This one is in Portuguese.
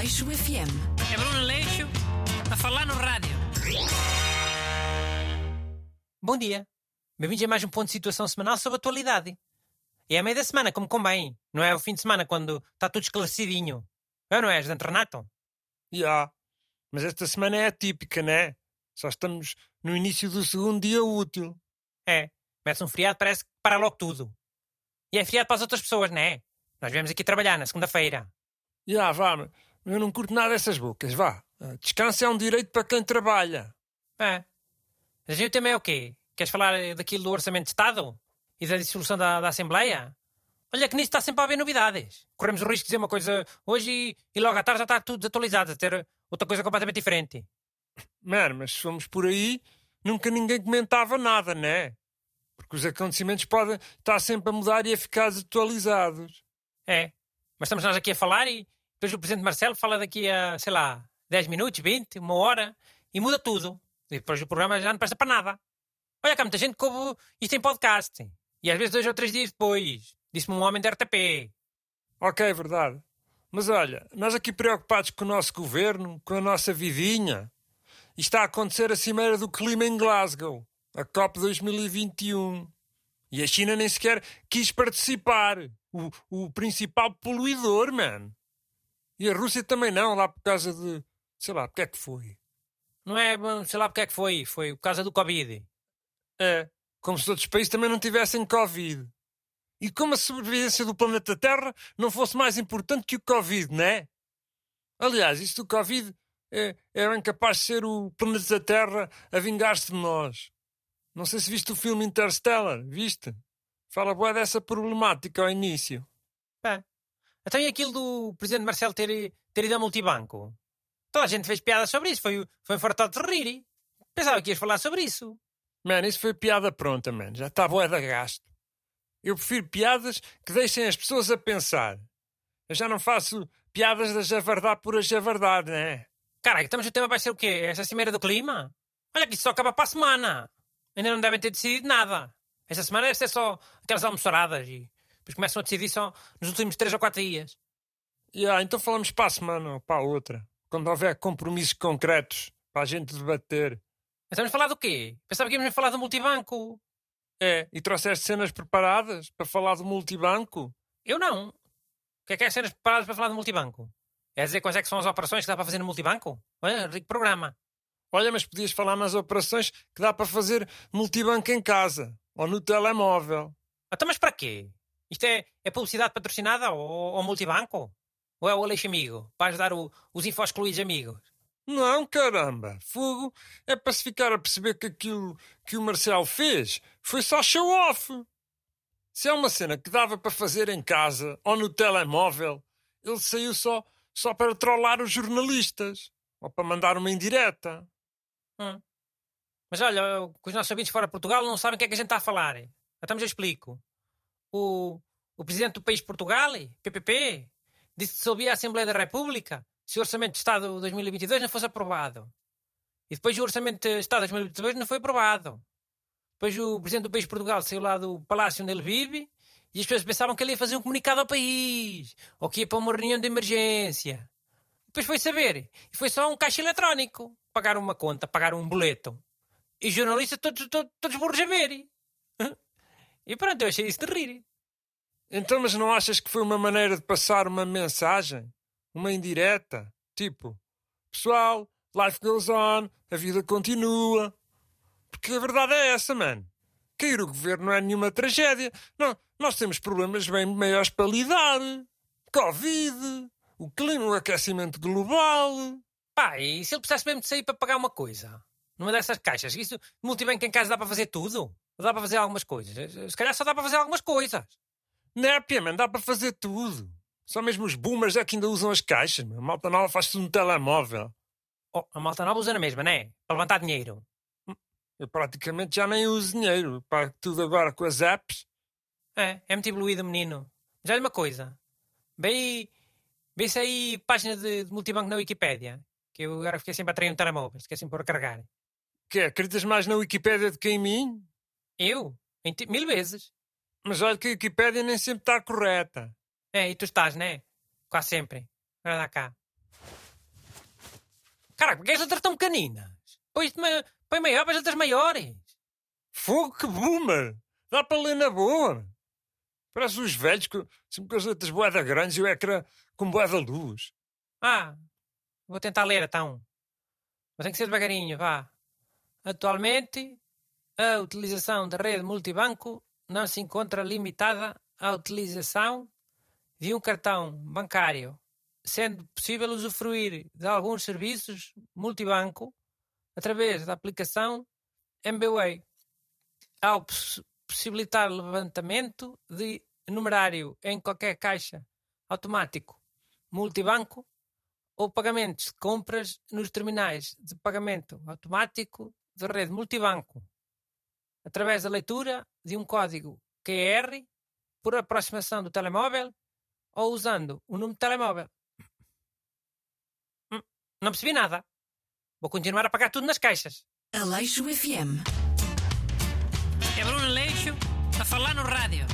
Aleixo FM. É Bruno Leixo a falar no rádio. Bom dia. Bem-vindos a mais um ponto de situação semanal sobre atualidade. E é a meio da semana, como convém. Não é o fim de semana, quando está tudo esclarecidinho. É, não é, ajudante Renato? Já. Mas esta semana é atípica, né? Só estamos no início do segundo dia útil. É. Começa um feriado, parece que para logo tudo. E é feriado para as outras pessoas, não é? Nós viemos aqui trabalhar na segunda-feira. Já, vá, mas eu não curto nada dessas bocas, vá. Ah, Descanso é um direito para quem trabalha. É. Mas o tema é o quê? Queres falar eh, daquilo do Orçamento de Estado? E da dissolução da, da Assembleia? Olha que nisso está sempre a haver novidades. Corremos o risco de dizer uma coisa hoje e, e logo à tarde já está tudo desatualizado, a ter outra coisa completamente diferente. Mano, mas se fomos por aí, nunca ninguém comentava nada, né? Porque os acontecimentos podem estar sempre a mudar e a ficar desatualizados. É. Mas estamos nós aqui a falar e depois o Presidente Marcelo fala daqui a, sei lá, 10 minutos, 20, uma hora e muda tudo. E depois o programa já não presta para nada. Olha há muita gente ouve isto em podcast. E às vezes dois ou três dias depois. Disse-me um homem da RTP. Ok, é verdade. Mas olha, nós aqui preocupados com o nosso governo, com a nossa vidinha. E está a acontecer a Cimeira do Clima em Glasgow, a COP 2021. E a China nem sequer quis participar. O, o principal poluidor, man. E a Rússia também não, lá por causa de. Sei lá, porque é que foi? Não é, sei lá porque é que foi. Foi por causa do Covid. É, como se outros países também não tivessem Covid. E como a sobrevivência do planeta Terra não fosse mais importante que o Covid, não é? Aliás, isto do Covid é, é bem capaz de ser o planeta Terra a vingar-se de nós. Não sei se viste o filme Interstellar, viste? Fala boa dessa problemática ao início. Então e aquilo do Presidente Marcelo ter, ter ido ao multibanco? Toda a gente fez piada sobre isso. Foi, foi fartado de rir. Pensava que ias falar sobre isso. Man, isso foi piada pronta, man. Já está boa da gasto. Eu prefiro piadas que deixem as pessoas a pensar. Eu já não faço piadas da javardade por a javardade, né? Caralho, estamos o tema vai ser o quê? Essa cimeira do clima? Olha que isso só acaba para a semana. Ainda não devem ter decidido nada. Esta semana deve ser só aquelas almoçaradas e depois começam a decidir só nos últimos três ou quatro dias. E ah, então falamos para a semana ou para a outra. Quando houver compromissos concretos para a gente debater. Mas Estamos a falar do quê? Pensava que íamos falar do multibanco. É, e trouxeste cenas preparadas para falar do multibanco? Eu não. O que é que é cenas preparadas para falar do multibanco? É dizer quais é que são as operações que dá para fazer no multibanco? Olha, rico programa. Olha, mas podias falar nas operações que dá para fazer multibanco em casa ou no telemóvel. Então, mas para quê? Isto é, é publicidade patrocinada ao multibanco? Ou é o Aleixo Amigo? Para ajudar o- os info-excluídos amigos? Não, caramba! Fogo é para se ficar a perceber que aquilo que o Marcelo fez foi só show-off. Se é uma cena que dava para fazer em casa ou no telemóvel, ele saiu só, só para trollar os jornalistas ou para mandar uma indireta. Hum. Mas olha, os nossos ouvintes fora de Portugal não sabem o que é que a gente está a falar. Então eu explico. O, o presidente do país Portugal, PPP, disse que dissolvia a Assembleia da República se o Orçamento de Estado de 2022 não fosse aprovado. E depois o Orçamento de Estado de 2022 não foi aprovado. Depois o presidente do país Portugal saiu lá do palácio onde ele vive e as pessoas pensavam que ele ia fazer um comunicado ao país ou que ia para uma reunião de emergência. Depois foi saber. E foi só um caixa eletrónico. Pagar uma conta, pagar um boleto. E jornalistas todos, todos, todos burros a ver. E pronto, eu achei isso de rir. Então, mas não achas que foi uma maneira de passar uma mensagem? Uma indireta? Tipo, pessoal, life goes on, a vida continua. Porque a verdade é essa, mano. Cair o governo não é nenhuma tragédia. Não, nós temos problemas bem maiores para lidar. Covid, o clima, o aquecimento global. Pá, e se ele precisasse mesmo de sair para pagar uma coisa? Numa dessas caixas? Isso, multibanco em casa dá para fazer tudo? Dá para fazer algumas coisas? Se calhar só dá para fazer algumas coisas. Népia, man, dá para fazer tudo. Só mesmo os boomers é que ainda usam as caixas, meu. A malta nova faz tudo no telemóvel. Oh, a malta nova usa na mesma, não é? Para levantar dinheiro. Eu praticamente já nem uso dinheiro. Pago tudo agora com as apps. É, é muito evoluído, menino. Olha uma coisa. Vê, vê-se aí página de, de multibanco na Wikipédia. Que eu agora fiquei sempre a trair um telemóvel. Esqueci de pôr a carregar. Que é, acreditas mais na Wikipédia do que em mim? Eu? Em ti- mil vezes. Mas olha que a Wikipédia nem sempre está correta. É, e tu estás, né? Quase sempre. Agora dá cá. Caraca, porque as letras tão pequeninas? Põe, põe maior para as letras maiores. Fogo, que boomer! Dá para ler na boa. Parece os velhos com, sempre com as letras boeda grandes e o ecrã com boeda luz. Ah, vou tentar ler então. Mas tem que ser devagarinho, vá. Atualmente, a utilização da rede multibanco não se encontra limitada à utilização de um cartão bancário, sendo possível usufruir de alguns serviços multibanco através da aplicação MBWay, ao possibilitar levantamento de numerário em qualquer caixa automático multibanco ou pagamentos de compras nos terminais de pagamento automático de rede multibanco através da leitura de um código QR por aproximação do telemóvel ou usando o número de telemóvel. Hum, não percebi nada. Vou continuar a pagar tudo nas caixas. Aleixo FM. É Bruno Aleixo a falar no rádio.